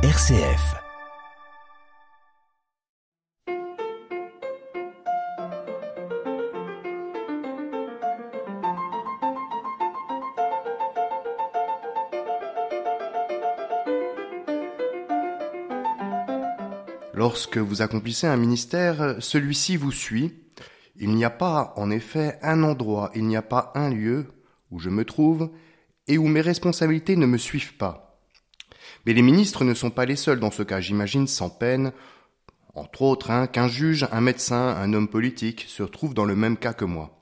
RCF. Lorsque vous accomplissez un ministère, celui-ci vous suit. Il n'y a pas, en effet, un endroit, il n'y a pas un lieu où je me trouve et où mes responsabilités ne me suivent pas. Mais les ministres ne sont pas les seuls dans ce cas, j'imagine sans peine, entre autres, hein, qu'un juge, un médecin, un homme politique se retrouvent dans le même cas que moi.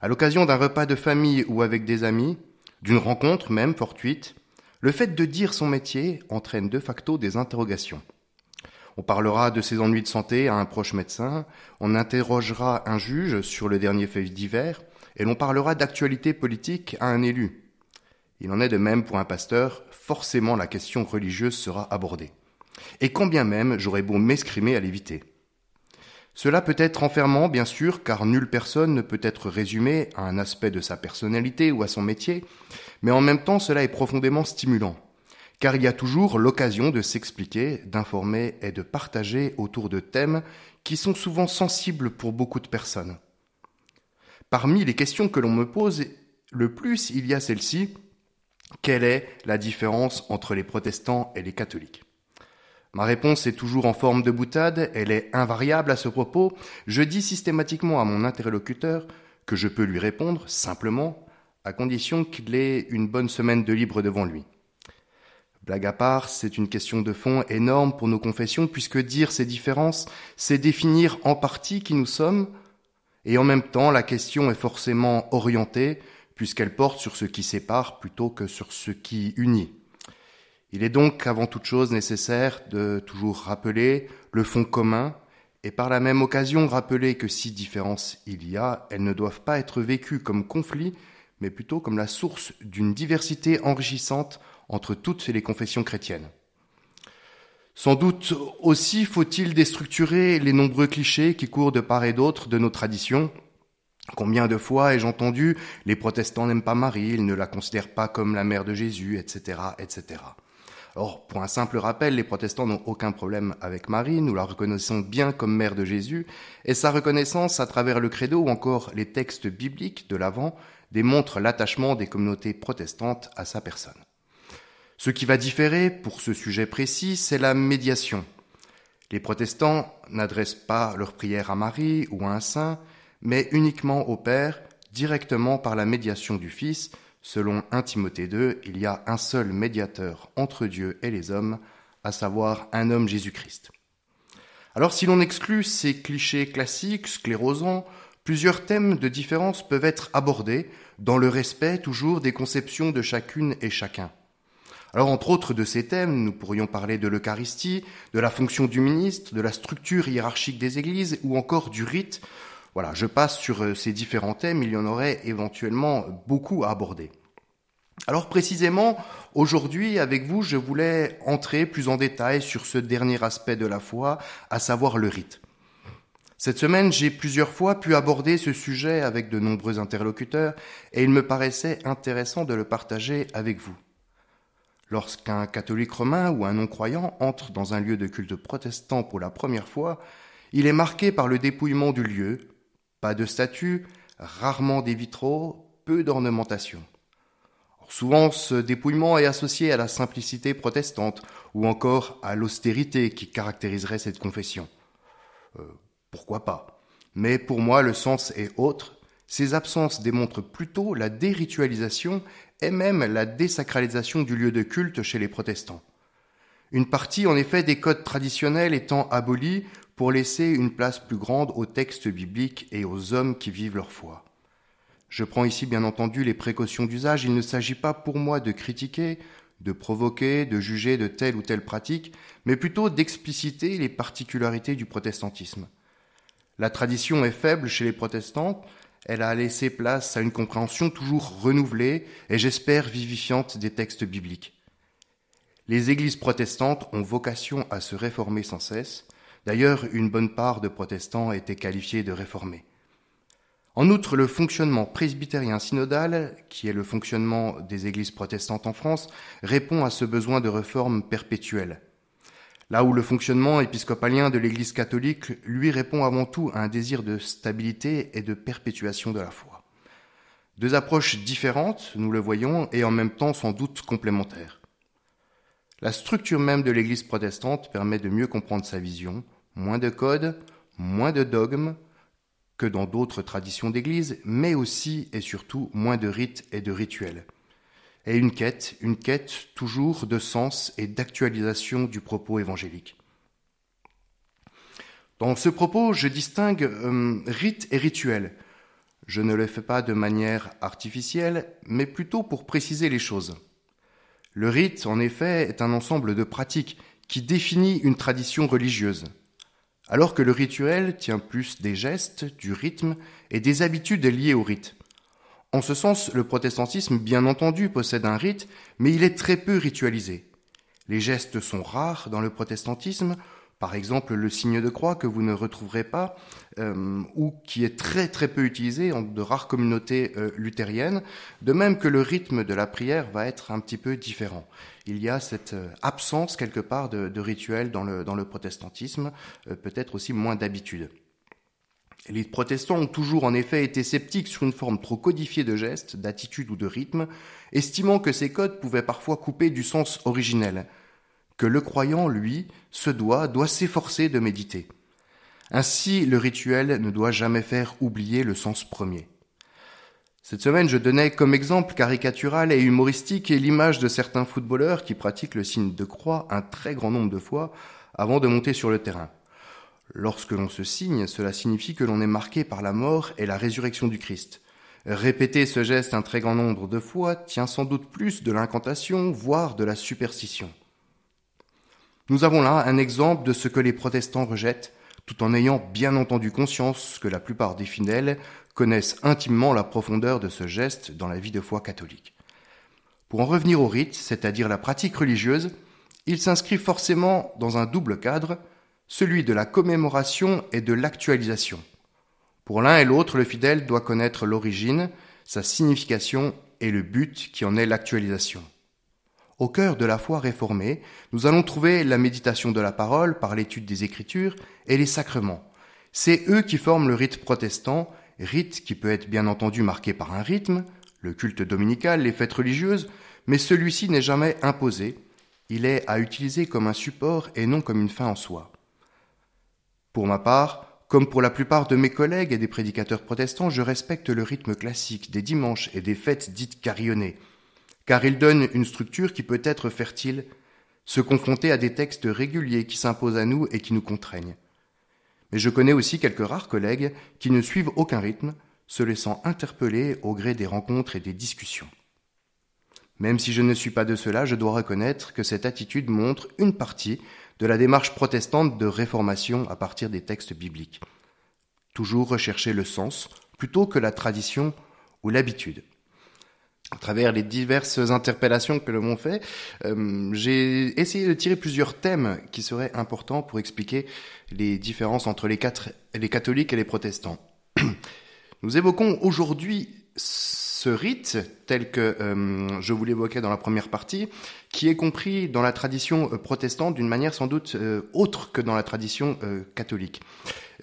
À l'occasion d'un repas de famille ou avec des amis, d'une rencontre même fortuite, le fait de dire son métier entraîne de facto des interrogations. On parlera de ses ennuis de santé à un proche médecin, on interrogera un juge sur le dernier fait divers, et l'on parlera d'actualité politique à un élu. Il en est de même pour un pasteur, forcément la question religieuse sera abordée. Et quand bien même j'aurais beau m'escrimer à l'éviter. Cela peut être enfermant, bien sûr, car nulle personne ne peut être résumée à un aspect de sa personnalité ou à son métier, mais en même temps cela est profondément stimulant, car il y a toujours l'occasion de s'expliquer, d'informer et de partager autour de thèmes qui sont souvent sensibles pour beaucoup de personnes. Parmi les questions que l'on me pose le plus, il y a celle-ci. Quelle est la différence entre les protestants et les catholiques? Ma réponse est toujours en forme de boutade, elle est invariable à ce propos. Je dis systématiquement à mon interlocuteur que je peux lui répondre simplement, à condition qu'il ait une bonne semaine de libre devant lui. Blague à part, c'est une question de fond énorme pour nos confessions, puisque dire ces différences, c'est définir en partie qui nous sommes, et en même temps, la question est forcément orientée, puisqu'elle porte sur ce qui sépare plutôt que sur ce qui unit. Il est donc avant toute chose nécessaire de toujours rappeler le fond commun, et par la même occasion rappeler que si différence il y a, elles ne doivent pas être vécues comme conflits, mais plutôt comme la source d'une diversité enrichissante entre toutes les confessions chrétiennes. Sans doute aussi faut-il déstructurer les nombreux clichés qui courent de part et d'autre de nos traditions. Combien de fois ai-je entendu les protestants n'aiment pas Marie, ils ne la considèrent pas comme la mère de Jésus, etc., etc. Or, pour un simple rappel, les protestants n'ont aucun problème avec Marie, nous la reconnaissons bien comme mère de Jésus, et sa reconnaissance à travers le credo ou encore les textes bibliques de l'Avent démontre l'attachement des communautés protestantes à sa personne. Ce qui va différer pour ce sujet précis, c'est la médiation. Les protestants n'adressent pas leur prière à Marie ou à un saint, mais uniquement au Père, directement par la médiation du Fils. Selon 1 Timothée 2, il y a un seul médiateur entre Dieu et les hommes, à savoir un homme Jésus-Christ. Alors si l'on exclut ces clichés classiques, sclérosants, plusieurs thèmes de différence peuvent être abordés dans le respect toujours des conceptions de chacune et chacun. Alors, entre autres de ces thèmes, nous pourrions parler de l'Eucharistie, de la fonction du ministre, de la structure hiérarchique des églises ou encore du rite. Voilà, je passe sur euh, ces différents thèmes, il y en aurait éventuellement beaucoup à aborder. Alors précisément, aujourd'hui, avec vous, je voulais entrer plus en détail sur ce dernier aspect de la foi, à savoir le rite. Cette semaine, j'ai plusieurs fois pu aborder ce sujet avec de nombreux interlocuteurs et il me paraissait intéressant de le partager avec vous. Lorsqu'un catholique romain ou un non-croyant entre dans un lieu de culte protestant pour la première fois, il est marqué par le dépouillement du lieu, pas de statues, rarement des vitraux, peu d'ornementation. Souvent, ce dépouillement est associé à la simplicité protestante ou encore à l'austérité qui caractériserait cette confession. Euh, pourquoi pas? Mais pour moi, le sens est autre. Ces absences démontrent plutôt la déritualisation et même la désacralisation du lieu de culte chez les protestants. Une partie, en effet, des codes traditionnels étant abolis pour laisser une place plus grande aux textes bibliques et aux hommes qui vivent leur foi. Je prends ici bien entendu les précautions d'usage, il ne s'agit pas pour moi de critiquer, de provoquer, de juger de telle ou telle pratique, mais plutôt d'expliciter les particularités du protestantisme. La tradition est faible chez les protestants, elle a laissé place à une compréhension toujours renouvelée et j'espère vivifiante des textes bibliques. Les églises protestantes ont vocation à se réformer sans cesse. D'ailleurs, une bonne part de protestants étaient qualifiés de réformés. En outre, le fonctionnement presbytérien synodal, qui est le fonctionnement des églises protestantes en France, répond à ce besoin de réforme perpétuelle. Là où le fonctionnement épiscopalien de l'Église catholique lui répond avant tout à un désir de stabilité et de perpétuation de la foi. Deux approches différentes, nous le voyons, et en même temps sans doute complémentaires. La structure même de l'Église protestante permet de mieux comprendre sa vision, moins de codes, moins de dogmes que dans d'autres traditions d'Église, mais aussi et surtout moins de rites et de rituels. Et une quête, une quête toujours de sens et d'actualisation du propos évangélique. Dans ce propos, je distingue euh, rite et rituel. Je ne le fais pas de manière artificielle, mais plutôt pour préciser les choses. Le rite, en effet, est un ensemble de pratiques qui définit une tradition religieuse, alors que le rituel tient plus des gestes, du rythme et des habitudes liées au rite. En ce sens, le protestantisme, bien entendu, possède un rite, mais il est très peu ritualisé. Les gestes sont rares dans le protestantisme, par exemple, le signe de croix que vous ne retrouverez pas, euh, ou qui est très très peu utilisé en de rares communautés euh, luthériennes, de même que le rythme de la prière va être un petit peu différent. Il y a cette euh, absence quelque part de, rituel dans le, dans le protestantisme, peut-être aussi moins d'habitude. Les protestants ont toujours en effet été sceptiques sur une forme trop codifiée de gestes, d'attitudes ou de rythme, estimant que ces codes pouvaient parfois couper du sens originel, que le croyant, lui, se doit, doit s'efforcer de méditer. Ainsi, le rituel ne doit jamais faire oublier le sens premier. Cette semaine, je donnais comme exemple caricatural et humoristique l'image de certains footballeurs qui pratiquent le signe de croix un très grand nombre de fois avant de monter sur le terrain. Lorsque l'on se signe, cela signifie que l'on est marqué par la mort et la résurrection du Christ. Répéter ce geste un très grand nombre de fois tient sans doute plus de l'incantation, voire de la superstition. Nous avons là un exemple de ce que les protestants rejettent, tout en ayant bien entendu conscience que la plupart des fidèles connaissent intimement la profondeur de ce geste dans la vie de foi catholique. Pour en revenir au rite, c'est-à-dire la pratique religieuse, il s'inscrit forcément dans un double cadre, celui de la commémoration et de l'actualisation. Pour l'un et l'autre, le fidèle doit connaître l'origine, sa signification et le but qui en est l'actualisation. Au cœur de la foi réformée, nous allons trouver la méditation de la parole par l'étude des Écritures et les sacrements. C'est eux qui forment le rite protestant, rite qui peut être bien entendu marqué par un rythme, le culte dominical, les fêtes religieuses, mais celui-ci n'est jamais imposé, il est à utiliser comme un support et non comme une fin en soi. Pour ma part, comme pour la plupart de mes collègues et des prédicateurs protestants, je respecte le rythme classique des dimanches et des fêtes dites carillonnées, car il donne une structure qui peut être fertile, se confronter à des textes réguliers qui s'imposent à nous et qui nous contraignent. Mais je connais aussi quelques rares collègues qui ne suivent aucun rythme, se laissant interpeller au gré des rencontres et des discussions. Même si je ne suis pas de cela, je dois reconnaître que cette attitude montre une partie de la démarche protestante de réformation à partir des textes bibliques. Toujours rechercher le sens plutôt que la tradition ou l'habitude à travers les diverses interpellations que le fait, euh, j'ai essayé de tirer plusieurs thèmes qui seraient importants pour expliquer les différences entre les, quatre, les catholiques et les protestants. Nous évoquons aujourd'hui ce rite, tel que euh, je vous l'évoquais dans la première partie, qui est compris dans la tradition euh, protestante d'une manière sans doute autre que dans la tradition catholique.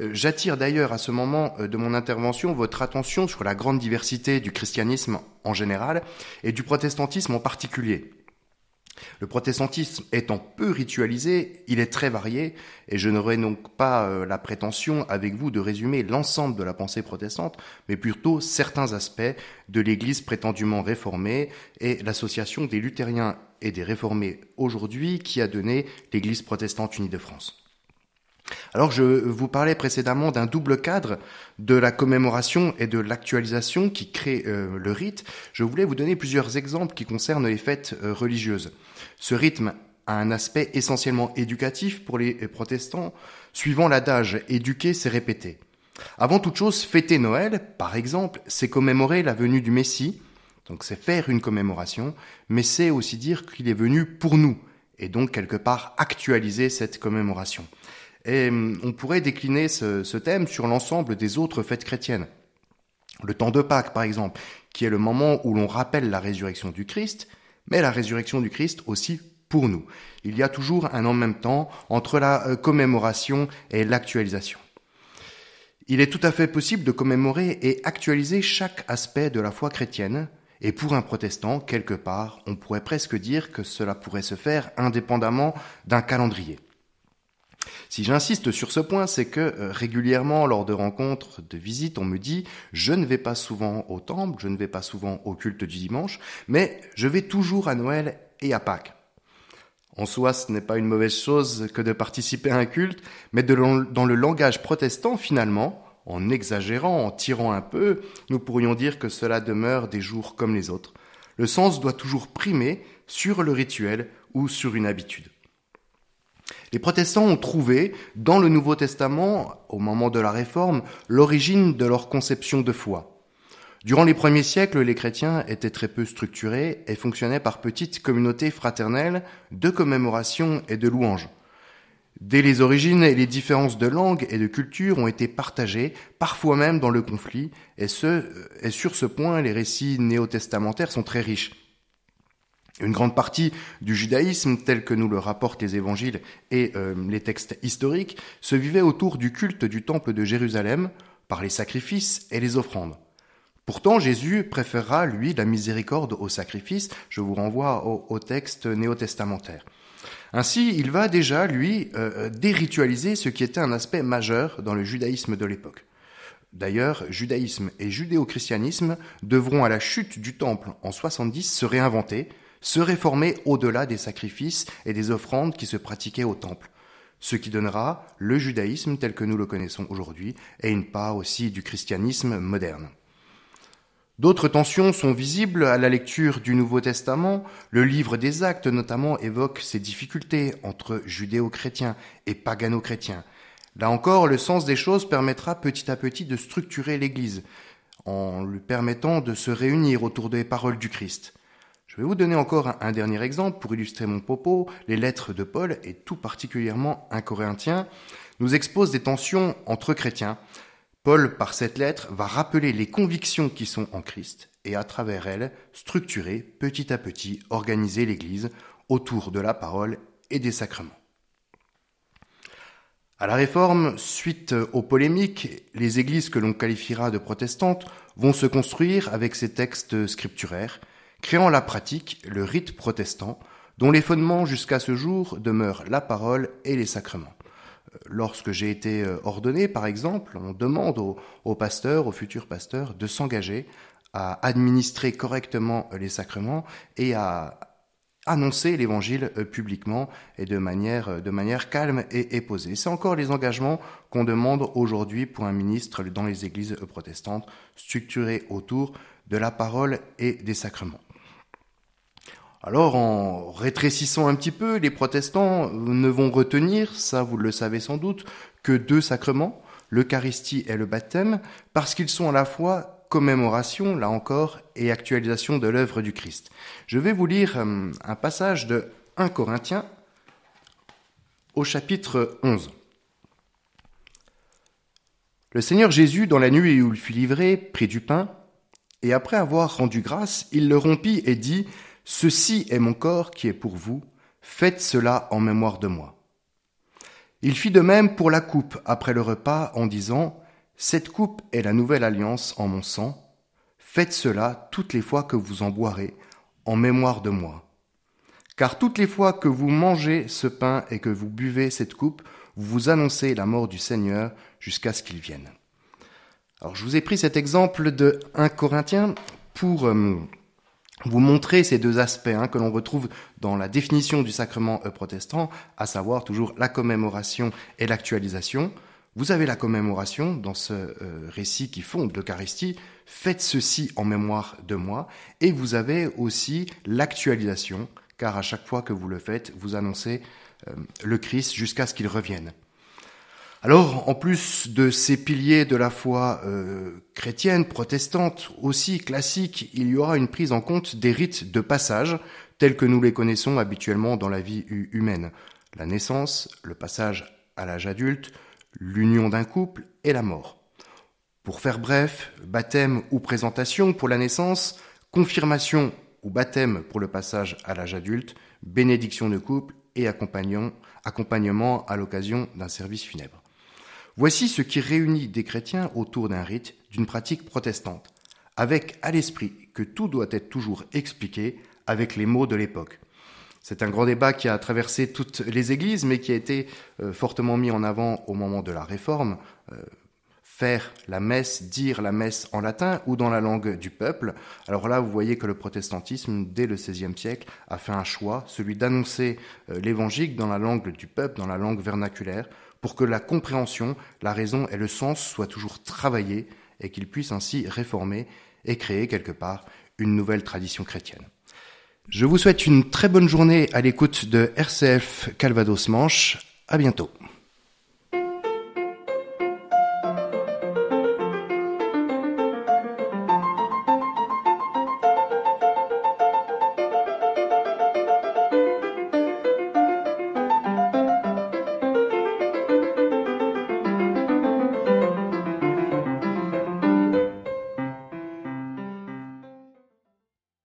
Euh, j'attire d'ailleurs à ce moment euh, de mon intervention votre attention sur la grande diversité du christianisme en général et du protestantisme en particulier. Le protestantisme étant peu ritualisé, il est très varié, et je n'aurai donc pas euh, la prétention avec vous de résumer l'ensemble de la pensée protestante, mais plutôt certains aspects de l'Église prétendument réformée et l'association des luthériens et des réformés aujourd'hui qui a donné l'Église protestante unie de France. Alors je vous parlais précédemment d'un double cadre de la commémoration et de l'actualisation qui crée euh, le rite. Je voulais vous donner plusieurs exemples qui concernent les fêtes euh, religieuses. Ce rythme a un aspect essentiellement éducatif pour les protestants, suivant l'adage éduquer, c'est répéter. Avant toute chose, fêter Noël, par exemple, c'est commémorer la venue du Messie, donc c'est faire une commémoration, mais c'est aussi dire qu'il est venu pour nous, et donc quelque part actualiser cette commémoration. Et hum, on pourrait décliner ce, thème sur l'ensemble des autres fêtes chrétiennes. Le temps de Pâques, par exemple, qui est le moment où l'on rappelle la résurrection du Christ, mais la résurrection du Christ aussi pour nous. Il y a toujours un en même temps entre la euh, commémoration et l'actualisation. Il est tout à fait possible de commémorer et actualiser chaque aspect de la foi chrétienne, et pour un protestant, quelque part, on pourrait presque dire que cela pourrait se faire indépendamment d'un calendrier. Si j'insiste sur ce point, c'est que euh, régulièrement, lors de rencontres, de visites, on me dit je ne vais pas souvent au temple, je ne vais pas souvent au culte du dimanche, mais je vais toujours à Noël et à Pâques. En soi, ce n'est pas une mauvaise chose que de participer à un culte, mais dans le langage protestant, finalement, en exagérant, en tirant un peu, nous pourrions dire que cela demeure des jours comme les autres. Le sens doit toujours primer sur le rituel ou sur une habitude. Les protestants ont trouvé dans le Nouveau Testament, au moment de la Réforme, l'origine de leur conception de foi. Durant les premiers siècles, les chrétiens étaient très peu structurés et fonctionnaient par petites communautés fraternelles de commémoration et de louanges. Dès les origines, les différences de langue et de culture ont été partagées, parfois même dans le conflit, et, et sur ce point, les récits néo-testamentaires sont très riches. Une grande partie du judaïsme, tel que nous le rapportent les évangiles et euh, les textes historiques, se vivait autour du culte du temple de Jérusalem par les sacrifices et les offrandes. Pourtant, Jésus préférera, lui, la miséricorde au sacrifice. Je vous renvoie au, texte néo-testamentaire. Ainsi, il va déjà, lui, euh, déritualiser ce qui était un aspect majeur dans le judaïsme de l'époque. D'ailleurs, judaïsme et judéo-christianisme devront, à la chute du temple en 70, se réinventer, se réformer au-delà des sacrifices et des offrandes qui se pratiquaient au temple, ce qui donnera le judaïsme tel que nous le connaissons aujourd'hui et une part aussi du christianisme moderne. D'autres tensions sont visibles à la lecture du Nouveau Testament. Le livre des Actes notamment évoque ces difficultés entre judéo-chrétiens et pagano-chrétiens. Là encore, le sens des choses permettra petit à petit de structurer l'Église en lui permettant de se réunir autour des paroles du Christ. Je vais vous donner encore un, dernier exemple pour illustrer mon propos. Les lettres de Paul, et tout particulièrement un Corinthien, nous exposent des tensions entre chrétiens. Paul, par cette lettre, va rappeler les convictions qui sont en Christ et à travers elles, structurer petit à petit, organiser l'Église autour de la parole et des sacrements. À la Réforme, suite aux polémiques, les églises que l'on qualifiera de protestantes vont se construire avec ces textes scripturaires, créant la pratique, le rite protestant, dont les fondements jusqu'à ce jour demeurent la parole et les sacrements. Euh, lorsque j'ai été euh, ordonné, par exemple, on demande aux, pasteurs, aux futurs pasteurs, de s'engager à administrer correctement les sacrements et à annoncer l'évangile euh, publiquement et de manière, de manière calme et, et posée. C'est encore les engagements qu'on demande aujourd'hui pour un ministre dans les églises protestantes, structurés autour de la parole et des sacrements. Alors, en rétrécissant un petit peu, les protestants ne vont retenir, ça vous le savez sans doute, que deux sacrements, l'Eucharistie et le baptême, parce qu'ils sont à la fois commémoration, là encore, et actualisation de l'œuvre du Christ. Je vais vous lire euh, un passage de 1 Corinthiens au chapitre 11. Le Seigneur Jésus, dans la nuit où il fut livré, prit du pain, et après avoir rendu grâce, il le rompit et dit, Ceci est mon corps qui est pour vous, faites cela en mémoire de moi. Il fit de même pour la coupe après le repas en disant, Cette coupe est la nouvelle alliance en mon sang, faites cela toutes les fois que vous en boirez, en mémoire de moi. Car toutes les fois que vous mangez ce pain et que vous buvez cette coupe, vous vous annoncez la mort du Seigneur jusqu'à ce qu'il vienne. Alors je vous ai pris cet exemple de 1 Corinthiens pour euh, vous montrer ces deux aspects hein, que l'on retrouve dans la définition du sacrement euh, protestant, à savoir toujours la commémoration et l'actualisation. Vous avez la commémoration dans ce euh, récit qui fonde l'Eucharistie, faites ceci en mémoire de moi, et vous avez aussi l'actualisation, car à chaque fois que vous le faites, vous annoncez euh, le Christ jusqu'à ce qu'il revienne. Alors, en plus de ces piliers de la foi euh, chrétienne, protestante, aussi classique, il y aura une prise en compte des rites de passage, tels que nous les connaissons habituellement dans la vie humaine. La naissance, le passage à l'âge adulte, l'union d'un couple et la mort. Pour faire bref, baptême ou présentation pour la naissance, confirmation ou baptême pour le passage à l'âge adulte, bénédiction de couple et accompagnement à l'occasion d'un service funèbre. Voici ce qui réunit des chrétiens autour d'un rite, d'une pratique protestante, avec à l'esprit que tout doit être toujours expliqué avec les mots de l'époque. C'est un grand débat qui a traversé toutes les églises, mais qui a été euh, fortement mis en avant au moment de la Réforme. Euh, faire la messe, dire la messe en latin ou dans la langue du peuple. Alors là, vous voyez que le protestantisme, dès le XVIe siècle, a fait un choix, celui d'annoncer euh, l'évangile dans la langue du peuple, dans la langue vernaculaire, pour que la compréhension, la raison et le sens soient toujours travaillés et qu'il puisse ainsi réformer et créer quelque part une nouvelle tradition chrétienne. Je vous souhaite une très bonne journée à l'écoute de RCF Calvados Manche. À bientôt.